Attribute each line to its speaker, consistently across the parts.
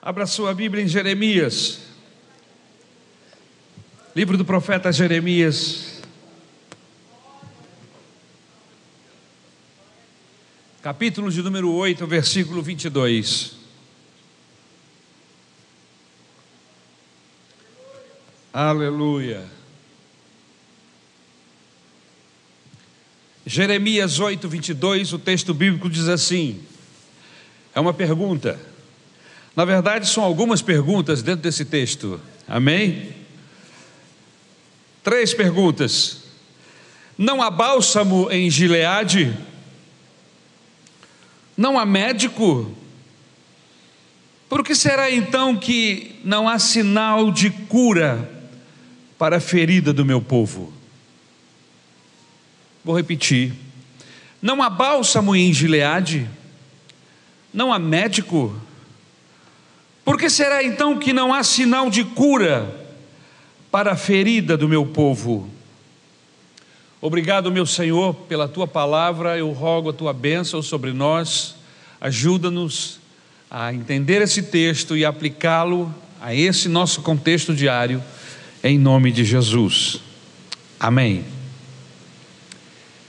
Speaker 1: Abra sua Bíblia em Jeremias. Livro do profeta Jeremias. Capítulo de número 8, versículo 22. Aleluia. Jeremias 8, 22, o texto bíblico diz assim: é uma pergunta. Na verdade, são algumas perguntas dentro desse texto. Amém? Três perguntas. Não há bálsamo em Gileade? Não há médico? Por que será então que não há sinal de cura para a ferida do meu povo? Vou repetir. Não há bálsamo em Gileade? Não há médico? Por que será então que não há sinal de cura para a ferida do meu povo? Obrigado, meu Senhor, pela tua palavra. Eu rogo a tua bênção sobre nós. Ajuda-nos a entender esse texto e aplicá-lo a esse nosso contexto diário, em nome de Jesus. Amém.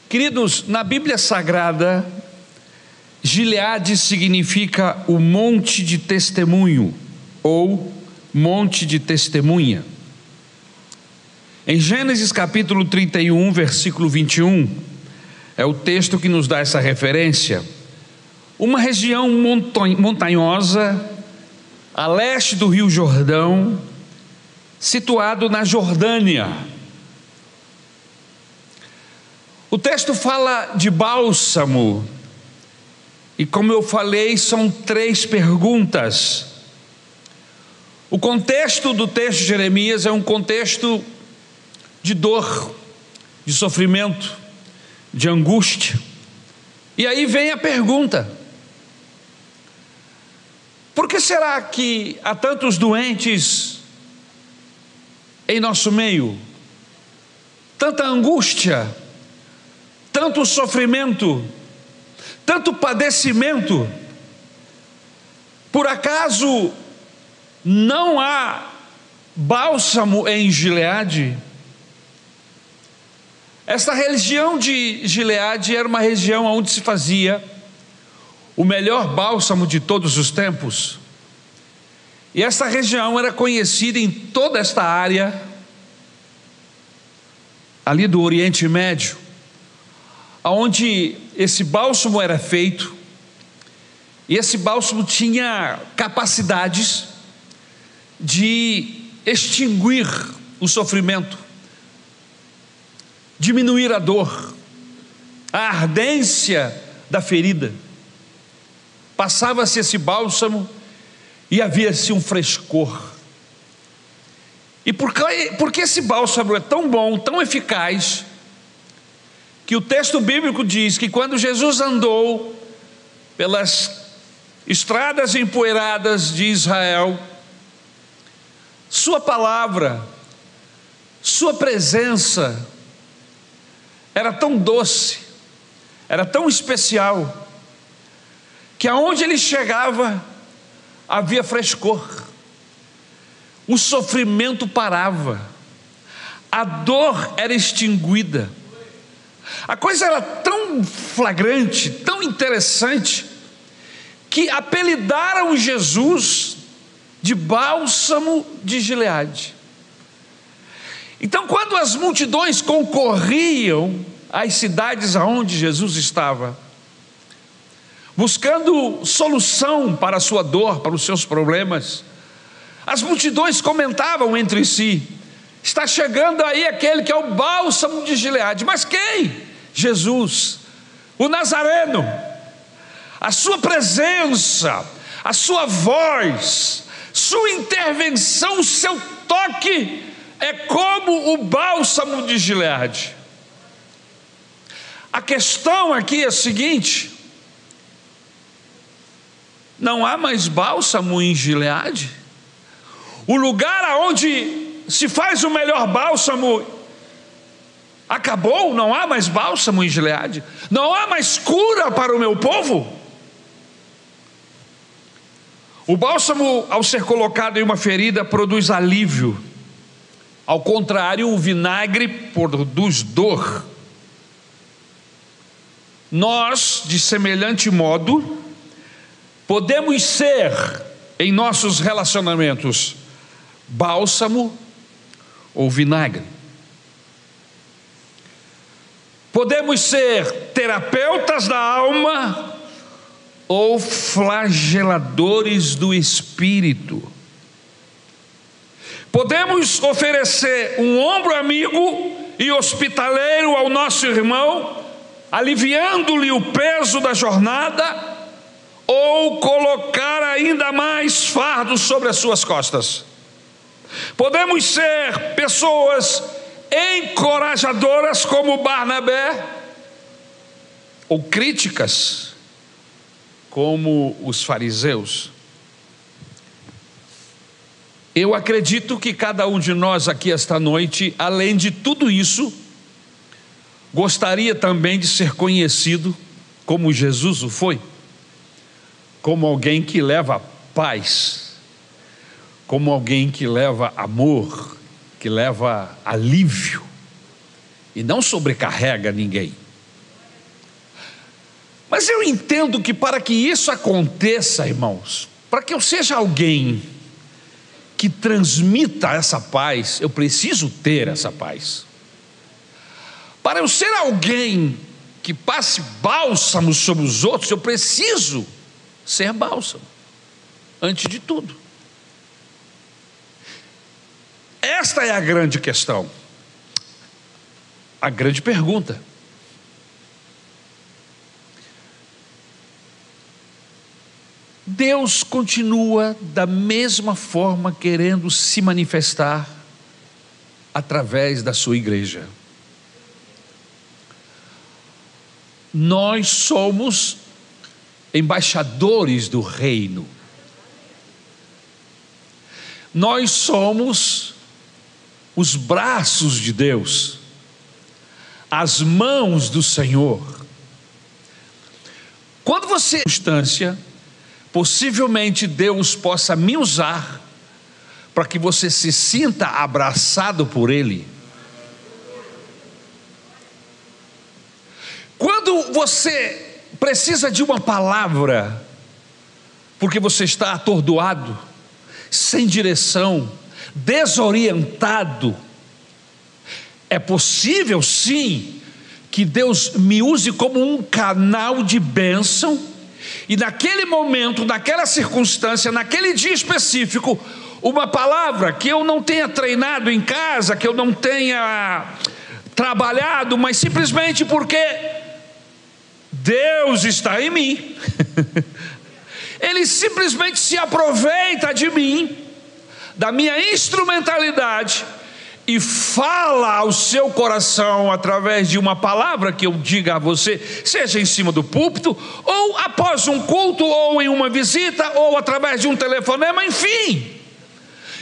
Speaker 1: Queridos, na Bíblia Sagrada, Gileade significa o monte de testemunho ou monte de testemunha. Em Gênesis capítulo 31, versículo 21, é o texto que nos dá essa referência. Uma região montanhosa a leste do Rio Jordão, situado na Jordânia. O texto fala de bálsamo, e como eu falei, são três perguntas. O contexto do texto de Jeremias é um contexto de dor, de sofrimento, de angústia. E aí vem a pergunta: por que será que há tantos doentes em nosso meio? Tanta angústia, tanto sofrimento, tanto padecimento, por acaso não há bálsamo em Gileade? Esta região de Gileade era uma região onde se fazia o melhor bálsamo de todos os tempos. E esta região era conhecida em toda esta área, ali do Oriente Médio onde esse bálsamo era feito, e esse bálsamo tinha capacidades de extinguir o sofrimento, diminuir a dor, a ardência da ferida. Passava-se esse bálsamo e havia-se um frescor. E por que, porque esse bálsamo é tão bom, tão eficaz, que o texto bíblico diz que quando Jesus andou pelas estradas empoeiradas de Israel, Sua palavra, Sua presença era tão doce, era tão especial, que aonde ele chegava havia frescor, o sofrimento parava, a dor era extinguida, a coisa era tão flagrante, tão interessante, que apelidaram Jesus de bálsamo de Gileade. Então, quando as multidões concorriam às cidades aonde Jesus estava, buscando solução para a sua dor, para os seus problemas, as multidões comentavam entre si: está chegando aí aquele que é o bálsamo de Gileade, mas quem? Jesus, o Nazareno, a sua presença, a sua voz, sua intervenção, o seu toque é como o bálsamo de Gileade. A questão aqui é a seguinte: não há mais bálsamo em Gileade? O lugar aonde se faz o melhor bálsamo Acabou, não há mais bálsamo em Gileade, não há mais cura para o meu povo. O bálsamo, ao ser colocado em uma ferida, produz alívio. Ao contrário, o vinagre produz dor. Nós, de semelhante modo, podemos ser, em nossos relacionamentos, bálsamo ou vinagre. Podemos ser terapeutas da alma ou flageladores do espírito. Podemos oferecer um ombro amigo e hospitaleiro ao nosso irmão, aliviando-lhe o peso da jornada, ou colocar ainda mais fardos sobre as suas costas. Podemos ser pessoas encorajadoras como Barnabé, ou críticas como os fariseus. Eu acredito que cada um de nós aqui esta noite, além de tudo isso, gostaria também de ser conhecido como Jesus o foi, como alguém que leva paz, como alguém que leva amor, que leva alívio e não sobrecarrega ninguém. Mas eu entendo que para que isso aconteça, irmãos, para que eu seja alguém que transmita essa paz, eu preciso ter essa paz. Para eu ser alguém que passe bálsamo sobre os outros, eu preciso ser bálsamo, antes de tudo. Esta é a grande questão, a grande pergunta. Deus continua da mesma forma querendo se manifestar através da sua igreja. Nós somos embaixadores do reino. Nós somos os braços de Deus, as mãos do Senhor. Quando você instância, possivelmente Deus possa me usar para que você se sinta abraçado por Ele. Quando você precisa de uma palavra, porque você está atordoado, sem direção, desorientado, é possível sim que Deus me use como um canal de bênção e naquele momento, naquela circunstância, naquele dia específico, uma palavra que eu não tenha treinado em casa, que eu não tenha trabalhado, mas simplesmente porque Deus está em mim. Ele simplesmente se aproveita de mim, da minha instrumentalidade, e fala ao seu coração através de uma palavra que eu diga a você, seja em cima do púlpito, ou após um culto, ou em uma visita, ou através de um telefonema, enfim.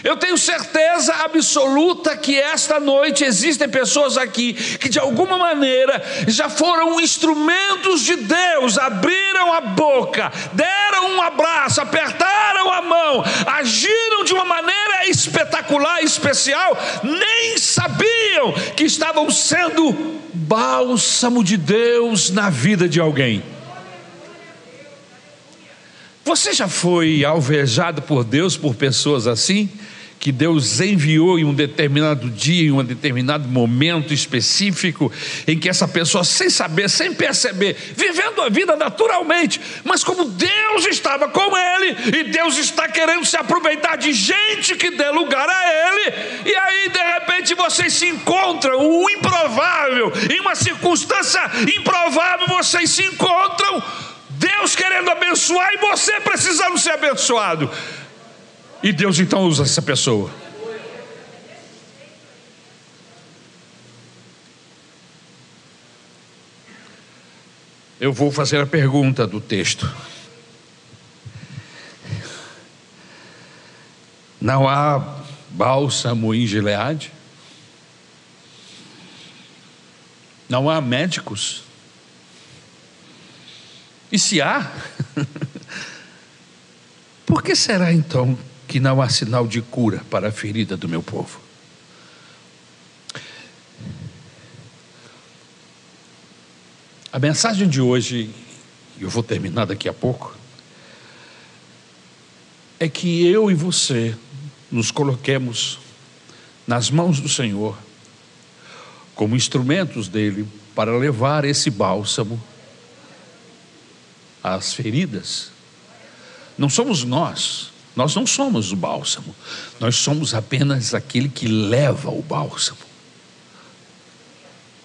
Speaker 1: Eu tenho certeza absoluta que esta noite existem pessoas aqui que de alguma maneira já foram instrumentos de Deus, abriram a boca, deram um abraço, apertaram a mão, agiram de uma maneira espetacular, especial, nem sabiam que estavam sendo bálsamo de Deus na vida de alguém. Você já foi alvejado por Deus por pessoas assim? Que Deus enviou em um determinado dia, em um determinado momento específico, em que essa pessoa, sem saber, sem perceber, vivendo a vida naturalmente, mas como Deus estava com ele, e Deus está querendo se aproveitar de gente que dê lugar a ele, e aí de repente vocês se encontram, o improvável, em uma circunstância improvável, vocês se encontram, Deus querendo abençoar e você precisando ser abençoado. E Deus então usa essa pessoa. Eu vou fazer a pergunta do texto. Não há bálsamo em Gileade? Não há médicos? E se há? Por que será então que não há sinal de cura para a ferida do meu povo? A mensagem de hoje, e eu vou terminar daqui a pouco, é que eu e você nos coloquemos nas mãos do Senhor, como instrumentos dele para levar esse bálsamo às feridas. Não somos nós, nós não somos o bálsamo, nós somos apenas aquele que leva o bálsamo.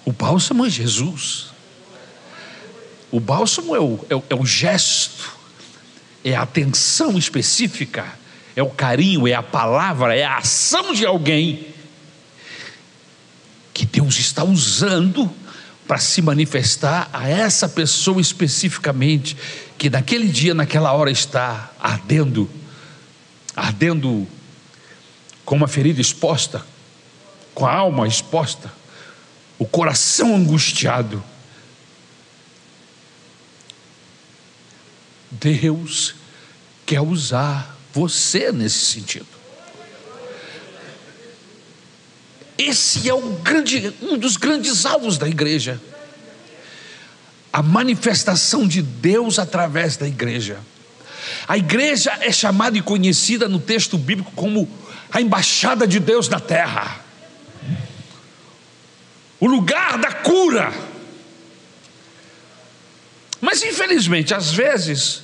Speaker 1: O bálsamo é Jesus. O bálsamo é o, é é o gesto, é a atenção específica, é o carinho, é a palavra, é a ação de alguém que Deus está usando para se manifestar a essa pessoa especificamente, que naquele dia, naquela hora está ardendo, ardendo com uma ferida exposta, com a alma exposta, o coração angustiado. Deus quer usar você nesse sentido. Esse é grande, um dos grandes alvos da igreja. A manifestação de Deus através da igreja. A igreja é chamada e conhecida no texto bíblico como a embaixada de Deus na terra, o lugar da cura. Mas infelizmente, às vezes,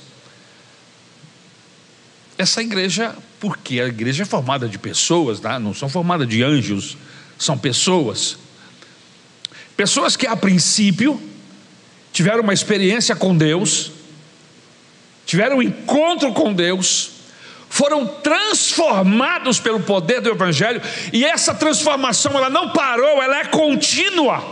Speaker 1: essa igreja, porque a igreja é formada de pessoas, tá? não são formadas de anjos, são pessoas. Pessoas que a princípio tiveram uma experiência com Deus, tiveram um encontro com Deus, foram transformados pelo poder do Evangelho, e essa transformação ela não parou, ela é contínua,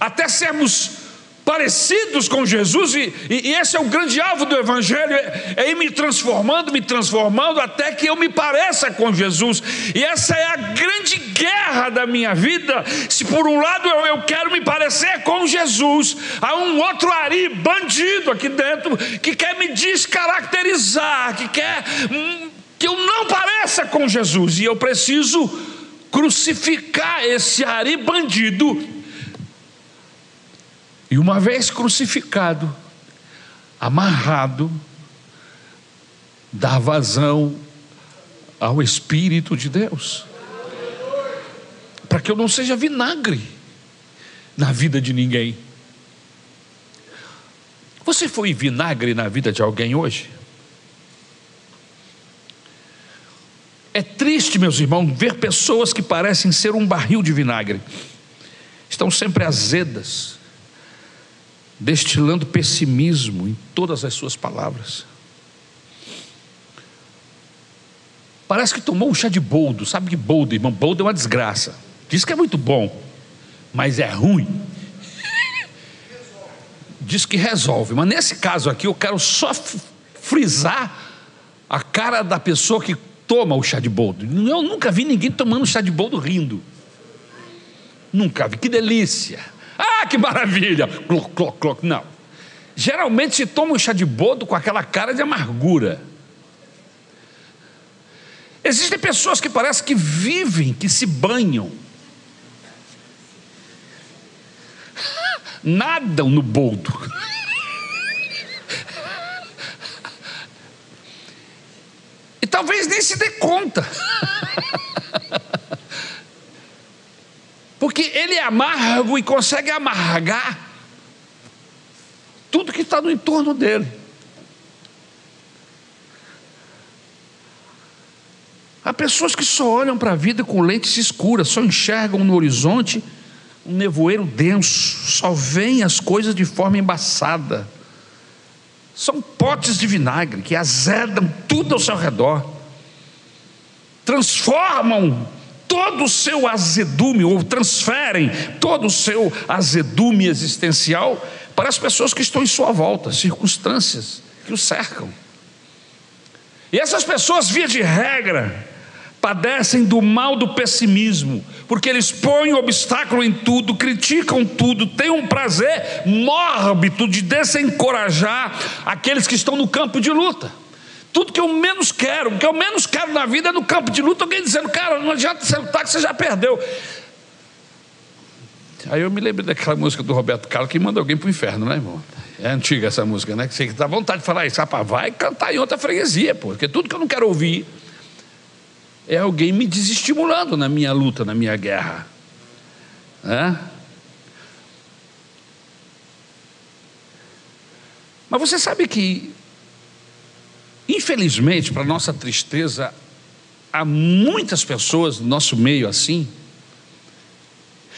Speaker 1: até sermos parecidos com Jesus, e, e, esse é o grande alvo do Evangelho: é, é ir me transformando, me transformando, até que eu me pareça com Jesus, e essa é a grande guerra da minha vida. Se por um lado eu, eu quero me parecer com Jesus, há um outro Ari, bandido aqui dentro, que quer me descaracterizar, que quer hum, que eu não pareça com Jesus, e eu preciso crucificar esse Ari bandido e uma vez crucificado, amarrado, dá vazão ao Espírito de Deus, para que eu não seja vinagre na vida de ninguém. Você foi vinagre na vida de alguém hoje? É triste, meus irmãos, ver pessoas que parecem ser um barril de vinagre, estão sempre azedas, destilando pessimismo em todas as suas palavras. Parece que tomou um chá de boldo, sabe que boldo, irmão? Boldo é uma desgraça. Diz que é muito bom, mas é ruim. Diz que resolve, mas nesse caso aqui eu quero só frisar a cara da pessoa que toma o chá de boldo. Eu nunca vi ninguém tomando chá de boldo rindo. Nunca vi, que delícia. Ah, que maravilha! Cloc, cloc, cloc. Não. Geralmente se toma um chá de bodo com aquela cara de amargura. Existem pessoas que parecem que vivem, que se banham. Nadam no boldo. E talvez nem se dê conta. Porque ele é amargo e consegue amargar tudo que está no entorno dele. Há pessoas que só olham para a vida com lentes escuras, só enxergam no horizonte um nevoeiro denso, só veem as coisas de forma embaçada. São potes de vinagre que azedam tudo ao seu redor, transformam todo o seu azedume, ou transferem todo o seu azedume existencial para as pessoas que estão em sua volta, circunstâncias que o cercam. E essas pessoas, via de regra, padecem do mal do pessimismo, porque eles põem obstáculo em tudo, criticam tudo, têm um prazer mórbido de desencorajar aqueles que estão no campo de luta. Tudo que eu menos quero, o que eu menos quero na vida é no campo de luta, alguém dizendo, cara, não adianta você lutar que você já perdeu. Aí eu me lembrei daquela música do Roberto Carlos que manda alguém para o inferno, né, irmão? É antiga essa música, né? Que você dá vontade de falar isso, rapaz, vai cantar em outra freguesia, pô, porque tudo que eu não quero ouvir é alguém me desestimulando na minha luta, na minha guerra. Né? Mas você sabe que, infelizmente, para nossa tristeza, há muitas pessoas no nosso meio assim.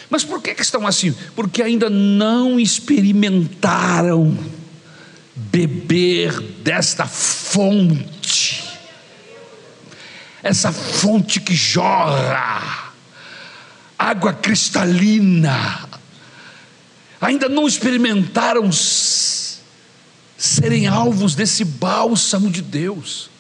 Speaker 1: Mas por que, que estão assim? Porque ainda não experimentaram beber desta fonte, essa fonte que jorra, água cristalina, ainda não experimentaram serem alvos desse bálsamo de Deus.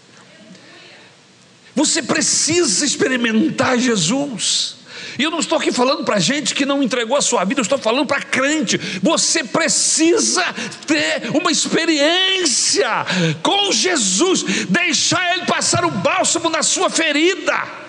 Speaker 1: Você precisa experimentar Jesus. E eu não estou aqui falando para gente que não entregou a sua vida, eu estou falando para crente. Você precisa ter uma experiência com Jesus, deixar Ele passar o bálsamo na sua ferida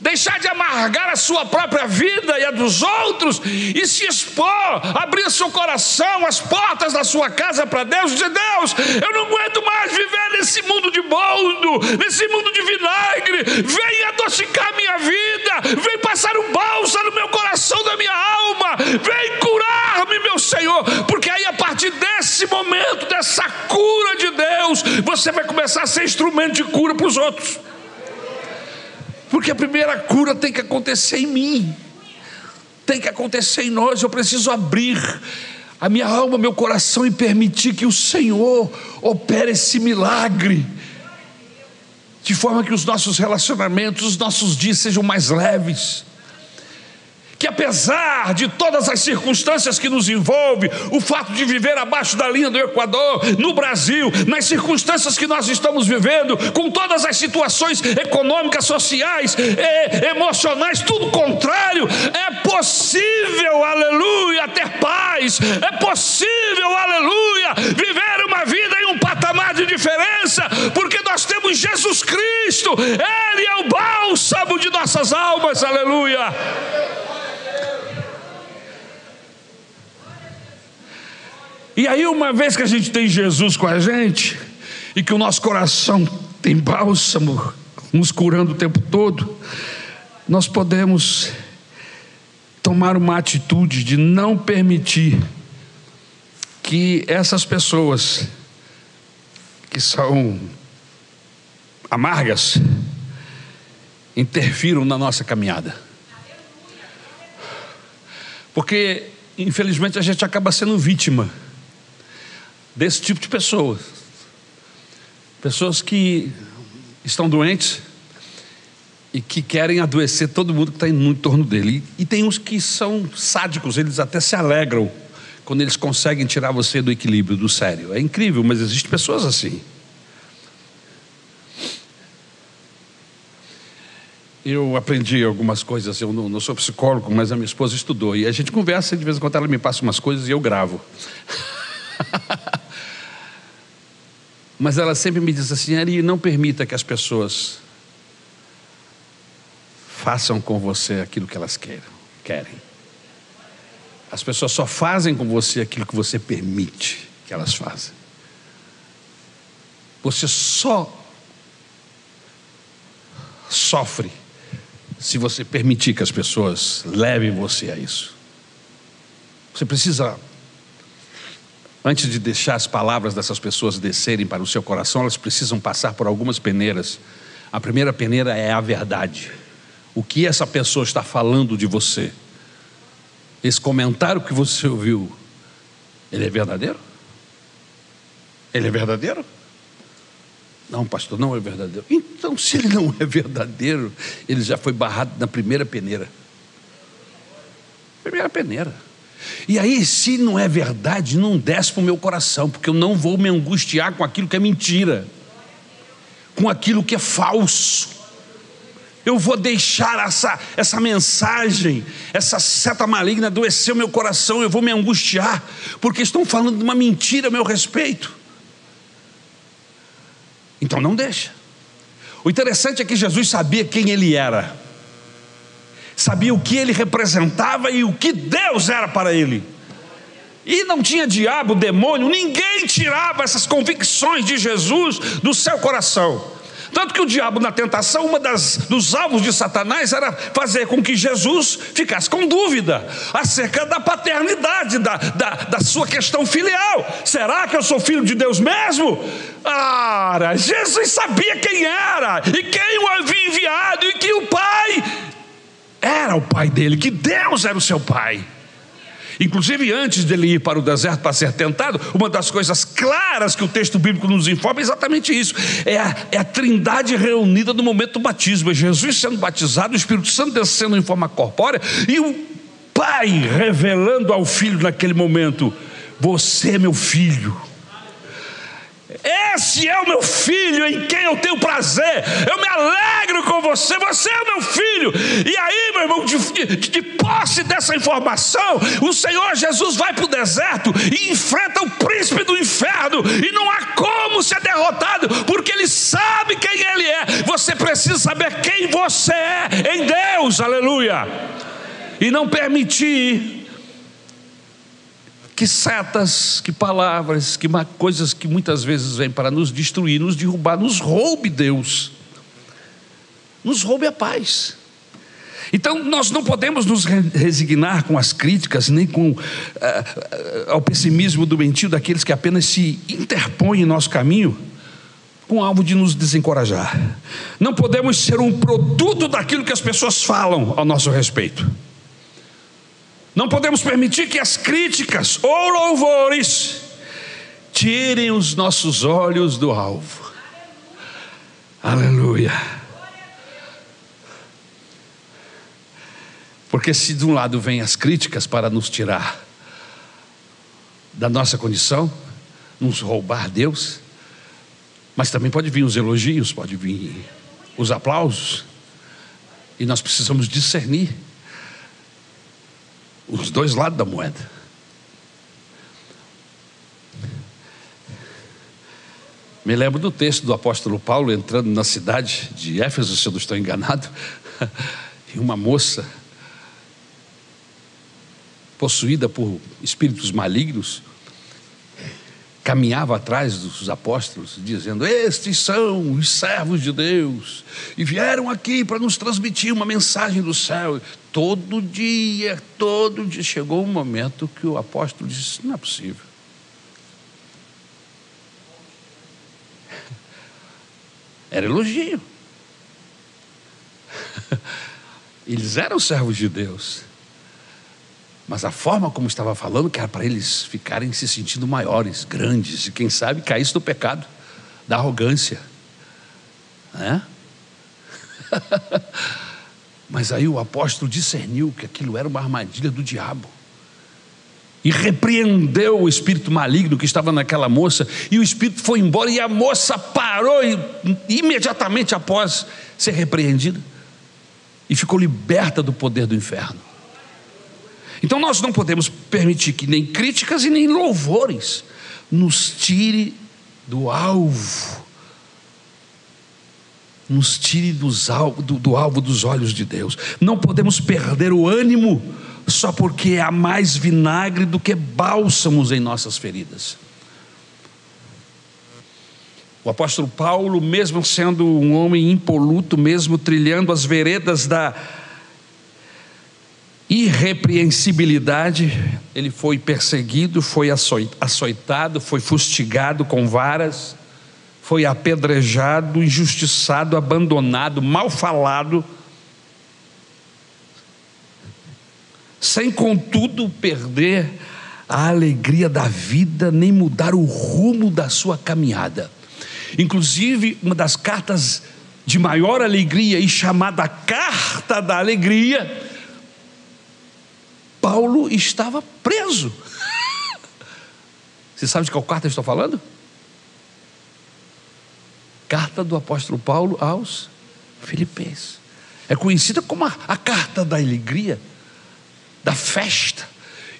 Speaker 1: deixar de amargar a sua própria vida e a dos outros e se expor, abrir seu coração, as portas da sua casa para Deus, dizer: Deus, eu não aguento mais viver nesse mundo de boldo, nesse mundo de vinagre, vem adocicar minha vida, vem passar um balsa no meu coração, da minha alma, vem curar-me, meu Senhor, porque aí a partir desse momento, dessa cura de Deus, você vai começar a ser instrumento de cura para os outros. Porque a primeira cura tem que acontecer em mim, tem que acontecer em nós. Eu preciso abrir a minha alma, meu coração e permitir que o Senhor opere esse milagre, de forma que os nossos relacionamentos, os nossos dias sejam mais leves que apesar de todas as circunstâncias que nos envolvem, o fato de viver abaixo da linha do Equador, no Brasil, nas circunstâncias que nós estamos vivendo, com todas as situações econômicas, sociais, emocionais, tudo contrário, é possível, aleluia, ter paz, é possível, aleluia, viver uma vida em um patamar de diferença, porque nós temos Jesus Cristo, Ele é o bálsamo de nossas almas, aleluia. E aí, uma vez que a gente tem Jesus com a gente, e que o nosso coração tem bálsamo, nos curando o tempo todo, nós podemos tomar uma atitude de não permitir que essas pessoas que são amargas interfiram na nossa caminhada. Porque, infelizmente, a gente acaba sendo vítima desse tipo de pessoas. Pessoas que estão doentes e que querem adoecer todo mundo que está em torno dele. E, e tem uns que são sádicos, eles até se alegram quando eles conseguem tirar você do equilíbrio, do sério. É incrível, mas existem pessoas assim. Eu aprendi algumas coisas, eu não, não, sou psicólogo, mas a minha esposa estudou. E a gente conversa e de vez em quando ela me passa umas coisas e eu gravo. Mas ela sempre me diz assim: Ari, não permita que as pessoas façam com você aquilo que elas queiram, querem. As pessoas só fazem com você aquilo que você permite que elas façam. Você só sofre se você permitir que as pessoas levem você a isso. Você precisa Antes de deixar as palavras dessas pessoas descerem para o seu coração, elas precisam passar por algumas peneiras. A primeira peneira é a verdade. O que essa pessoa está falando de você? Esse comentário que você ouviu, ele é verdadeiro? Ele é verdadeiro? Não, pastor, não é verdadeiro. Então, se ele não é verdadeiro, ele já foi barrado na primeira peneira. Primeira peneira. E aí, se não é verdade, não desce para o meu coração, porque eu não vou me angustiar com aquilo que é mentira, com aquilo que é falso. Eu vou deixar essa, essa mensagem, essa seta maligna adoecer o meu coração, eu vou me angustiar, porque estão falando de uma mentira a meu respeito. Então não deixa. O interessante é que Jesus sabia quem ele era, sabia o que ele representava e o que Deus era para ele. E não tinha diabo, demônio, ninguém tirava essas convicções de Jesus do seu coração. Tanto que o diabo, na tentação, uma das dos alvos de Satanás era fazer com que Jesus ficasse com dúvida acerca da paternidade, da, da, da sua questão filial. Será que eu sou filho de Deus mesmo? Ah, Jesus sabia quem era e quem o havia enviado, e que o Pai era o Pai dele, que Deus era o seu Pai. Inclusive, antes dele ir para o deserto para ser tentado, uma das coisas claras que o texto bíblico nos informa é exatamente isso: é a, é a trindade reunida no momento do batismo. É Jesus sendo batizado, o Espírito Santo descendo em forma corpórea e o Pai revelando ao filho naquele momento: Você é meu filho. Esse é o meu filho em quem eu tenho prazer. Eu me alegro com você. Você é o meu filho. E aí, meu irmão, de, de, de posse dessa informação, o Senhor Jesus vai para o deserto e enfrenta o príncipe do inferno. E não há como ser derrotado, porque ele sabe quem ele é. Você precisa saber quem você é em Deus. Aleluia. E não permitir que setas, que palavras, que coisas que muitas vezes vêm para nos destruir, nos derrubar, nos roube Deus, nos roube a paz. Então nós não podemos nos resignar com as críticas, nem com uh, uh, ao pessimismo daqueles que apenas se interpõem em nosso caminho com alvo de nos desencorajar. Não podemos ser um produto daquilo que as pessoas falam ao nosso respeito. Não podemos permitir que as críticas ou louvores tirem os nossos olhos do alvo. Aleluia. Porque se de um lado vêm as críticas para nos tirar da nossa condição, nos roubar Deus, mas também pode vir os elogios, pode vir os aplausos, e nós precisamos discernir os dois lados da moeda. Me lembro do texto do apóstolo Paulo entrando na cidade de Éfeso, se eu não estou enganado, e uma moça possuída por espíritos malignos caminhava atrás dos apóstolos, dizendo: Estes são os servos de Deus, e vieram aqui para nos transmitir uma mensagem do céu. Todo dia, todo dia, chegou um momento que o apóstolo disse: Não é possível. Era elogio. Eles eram servos de Deus. Mas a forma como estava falando, que era para eles ficarem se sentindo maiores, grandes, e quem sabe caísse no pecado da arrogância. Né? Mas aí o apóstolo discerniu que aquilo era uma armadilha do diabo. E repreendeu o espírito maligno que estava naquela moça, e o espírito foi embora, e a moça parou e, imediatamente após ser repreendida, e ficou liberta do poder do inferno. Então nós não podemos permitir que nem críticas e nem louvores nos tire do alvo, nos tire dos alvo, do, do alvo dos olhos de Deus. Não podemos perder o ânimo só porque há mais vinagre do que bálsamos em nossas feridas. O apóstolo Paulo, mesmo sendo um homem impoluto, mesmo trilhando as veredas da irrepreensibilidade, ele foi perseguido, foi açoitado, foi fustigado com varas, foi apedrejado, injustiçado, abandonado, mal falado, sem contudo perder a alegria da vida, nem mudar o rumo da sua caminhada. Inclusive, uma das cartas de maior alegria e chamada Carta da Alegria, Paulo estava preso. Você sabe de qual carta eu estou falando? Carta do apóstolo Paulo aos Filipenses. É conhecida como a, a carta da alegria, da festa.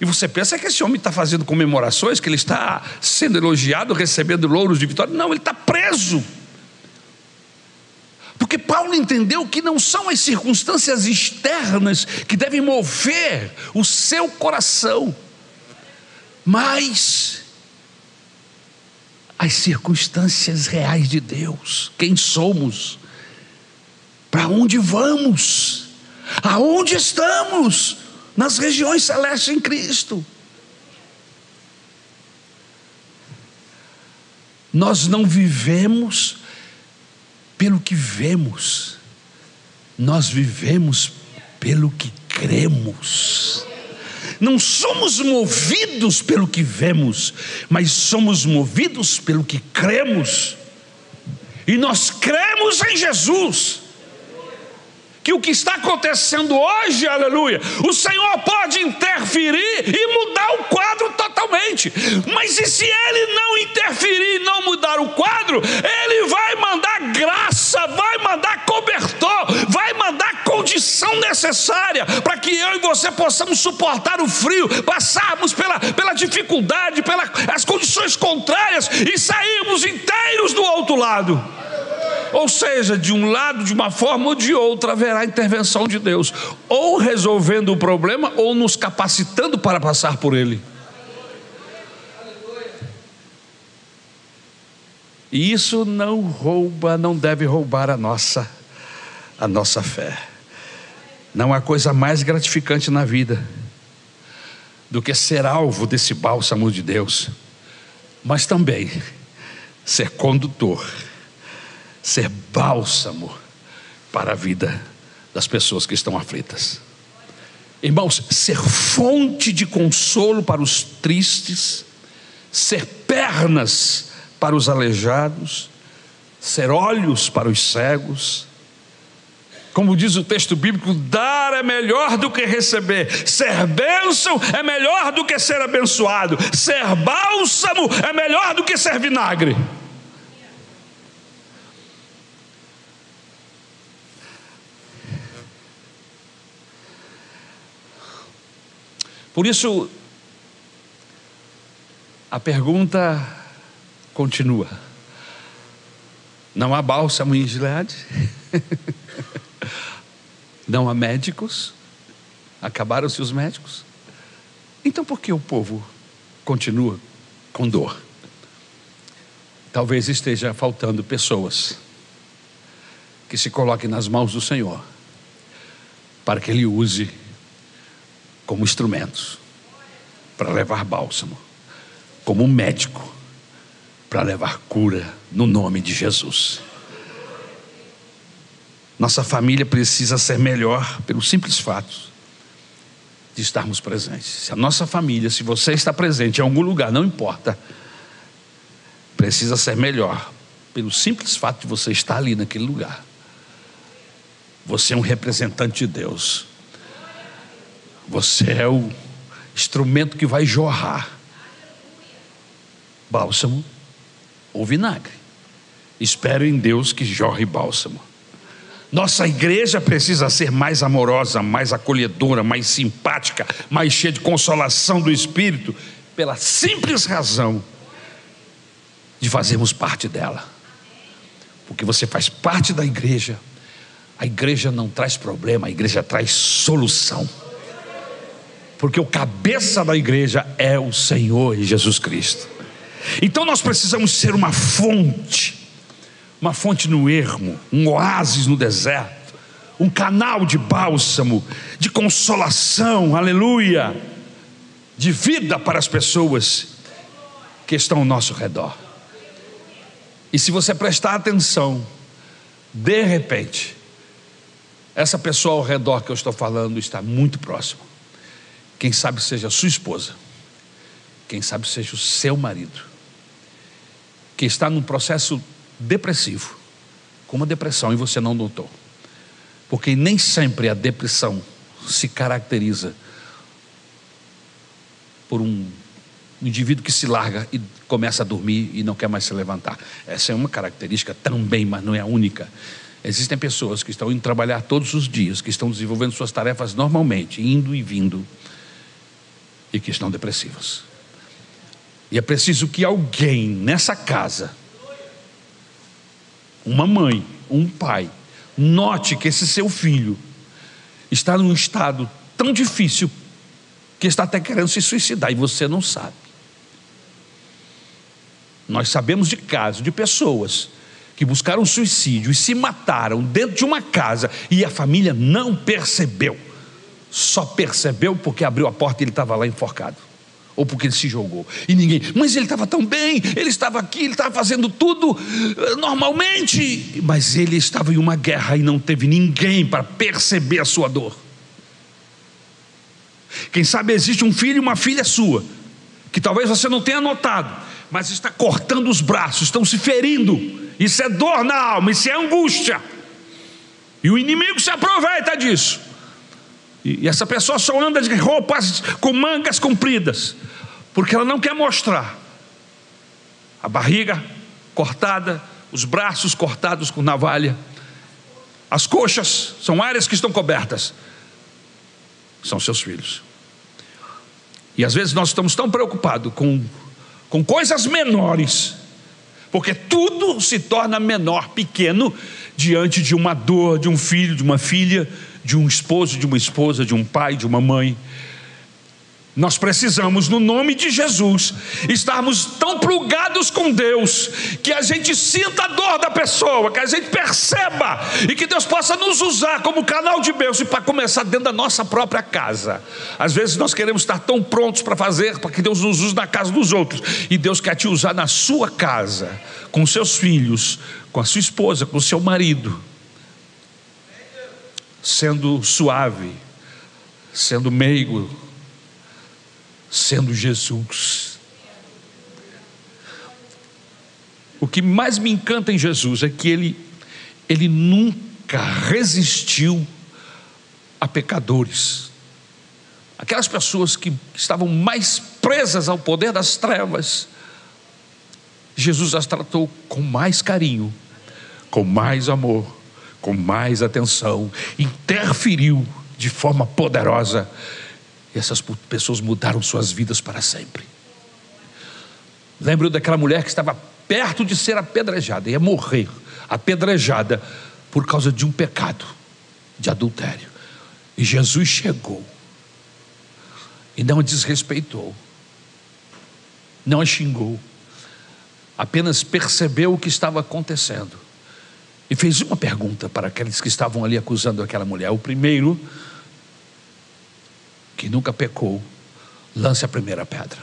Speaker 1: E você pensa que esse homem está fazendo comemorações, que ele está sendo elogiado, recebendo louros de vitória. Não, ele está preso. Porque Paulo entendeu que não são as circunstâncias externas que devem mover o seu coração, mas as circunstâncias reais de Deus, quem somos, para onde vamos, aonde estamos, nas regiões celestes em Cristo. Nós não vivemos pelo que vemos, nós vivemos pelo que cremos. Não somos movidos pelo que vemos, mas somos movidos pelo que cremos. E nós cremos em Jesus que o que está acontecendo hoje, aleluia, o Senhor pode interferir e mudar o quadro totalmente. Mas e se Ele não interferir e não mudar o quadro, Ele vai mandar graça, vai mandar cobertor, vai mandar condição necessária para que eu e você possamos suportar o frio, passarmos pela, pela dificuldade, pelas condições contrárias e sairmos inteiros do outro lado. Ou seja, de um lado, de uma forma ou de outra, haverá intervenção de Deus, ou resolvendo o problema, ou nos capacitando para passar por ele. E isso não rouba, não deve roubar a nossa a nossa fé. Não há coisa mais gratificante na vida do que ser alvo desse bálsamo de Deus, mas também ser condutor ser bálsamo para a vida das pessoas que estão aflitas. Irmãos, ser fonte de consolo para os tristes, ser pernas para os aleijados, ser olhos para os cegos. Como diz o texto bíblico, dar é melhor do que receber, ser bênção é melhor do que ser abençoado, ser bálsamo é melhor do que ser vinagre. Por isso, a pergunta continua: não há bálsamo em Gileade? não há médicos? Acabaram-se os médicos? Então por que o povo continua com dor? Talvez esteja faltando pessoas que se coloquem nas mãos do Senhor, para que Ele use como instrumentos para levar bálsamo, como médico para levar cura no nome de Jesus. Nossa família precisa ser melhor pelo simples fato de estarmos presentes. Se a nossa família, se você está presente em algum lugar, não importa, precisa ser melhor pelo simples fato de você estar ali naquele lugar. Você é um representante de Deus. Você é o instrumento que vai jorrar bálsamo ou vinagre. Espero em Deus que jorre bálsamo. Nossa igreja precisa ser mais amorosa, mais acolhedora, mais simpática, mais cheia de consolação do Espírito, pela simples razão de fazermos parte dela. Porque você faz parte da igreja, a igreja não traz problema, a igreja traz solução porque o cabeça da igreja é o Senhor Jesus Cristo. Então nós precisamos ser uma fonte, uma fonte no ermo, um oásis no deserto, um canal de bálsamo, de consolação, aleluia, de vida para as pessoas que estão ao nosso redor. E se você prestar atenção, de repente, essa pessoa ao redor que eu estou falando está muito próximo. Quem sabe seja a sua esposa, quem sabe seja o seu marido, que está num processo depressivo, com uma depressão e você não notou. Porque nem sempre a depressão se caracteriza por um indivíduo que se larga e começa a dormir e não quer mais se levantar. Essa é uma característica também, mas não é a única. Existem pessoas que estão indo trabalhar todos os dias, que estão desenvolvendo suas tarefas normalmente, indo e vindo, e que estão depressivos. E é preciso que alguém nessa casa, uma mãe, um pai, note que esse seu filho está num estado tão difícil que está até querendo se suicidar e você não sabe. Nós sabemos de casos de pessoas que buscaram suicídio e se mataram dentro de uma casa e a família não percebeu. Só percebeu porque abriu a porta e ele estava lá enforcado. Ou porque ele se jogou. E ninguém, mas ele estava tão bem, ele estava aqui, ele estava fazendo tudo eh, normalmente. Mas ele estava em uma guerra e não teve ninguém para perceber a sua dor. Quem sabe existe um filho e uma filha sua, que talvez você não tenha notado, mas está cortando os braços, estão se ferindo. Isso é dor na alma, isso é angústia. E o inimigo se aproveita disso. E essa pessoa só anda de roupas com mangas compridas, porque ela não quer mostrar a barriga cortada, os braços cortados com navalha, as coxas são áreas que estão cobertas, são seus filhos. E às vezes nós estamos tão preocupados com, com coisas menores, porque tudo se torna menor, pequeno, diante de uma dor de um filho, de uma filha, de um esposo, de uma esposa, de um pai, de uma mãe. Nós precisamos, no nome de Jesus, estarmos tão plugados com Deus, que a gente sinta a dor da pessoa, que a gente perceba, e que Deus possa nos usar como canal de bênção para começar dentro da nossa própria casa. Às vezes nós queremos estar tão prontos para fazer, para que Deus nos use na casa dos outros, e Deus quer te usar na sua casa, com seus filhos, com a sua esposa, com o seu marido, sendo suave, sendo meigo, sendo Jesus. O que mais me encanta em Jesus é que ele, ele nunca resistiu a pecadores, aquelas pessoas que estavam mais presas ao poder das trevas. Jesus as tratou com mais carinho, com mais amor, com mais atenção, interferiu de forma poderosa e essas pessoas mudaram suas vidas para sempre. Lembro daquela mulher que estava perto de ser apedrejada, ia morrer, apedrejada, por causa de um pecado, de adultério. E Jesus chegou e não a desrespeitou, não a xingou, apenas percebeu o que estava acontecendo e fez uma pergunta para aqueles que estavam ali acusando aquela mulher. O primeiro que nunca pecou, lance a primeira pedra.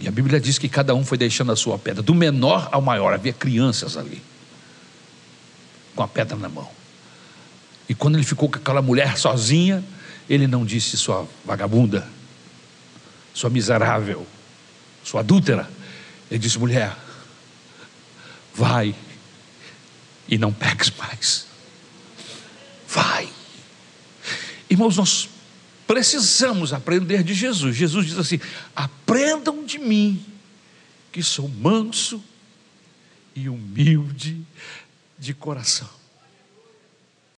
Speaker 1: E a Bíblia diz que cada um foi deixando a sua pedra, do menor ao maior, havia crianças ali, com a pedra na mão. E quando ele ficou com aquela mulher sozinha, ele não disse sua vagabunda, sua miserável, sua adúltera. Ele disse: mulher, vai e não peques mais. Vai. Irmãos, nós precisamos aprender de Jesus. Jesus diz assim: aprendam de mim, que sou manso e humilde de coração.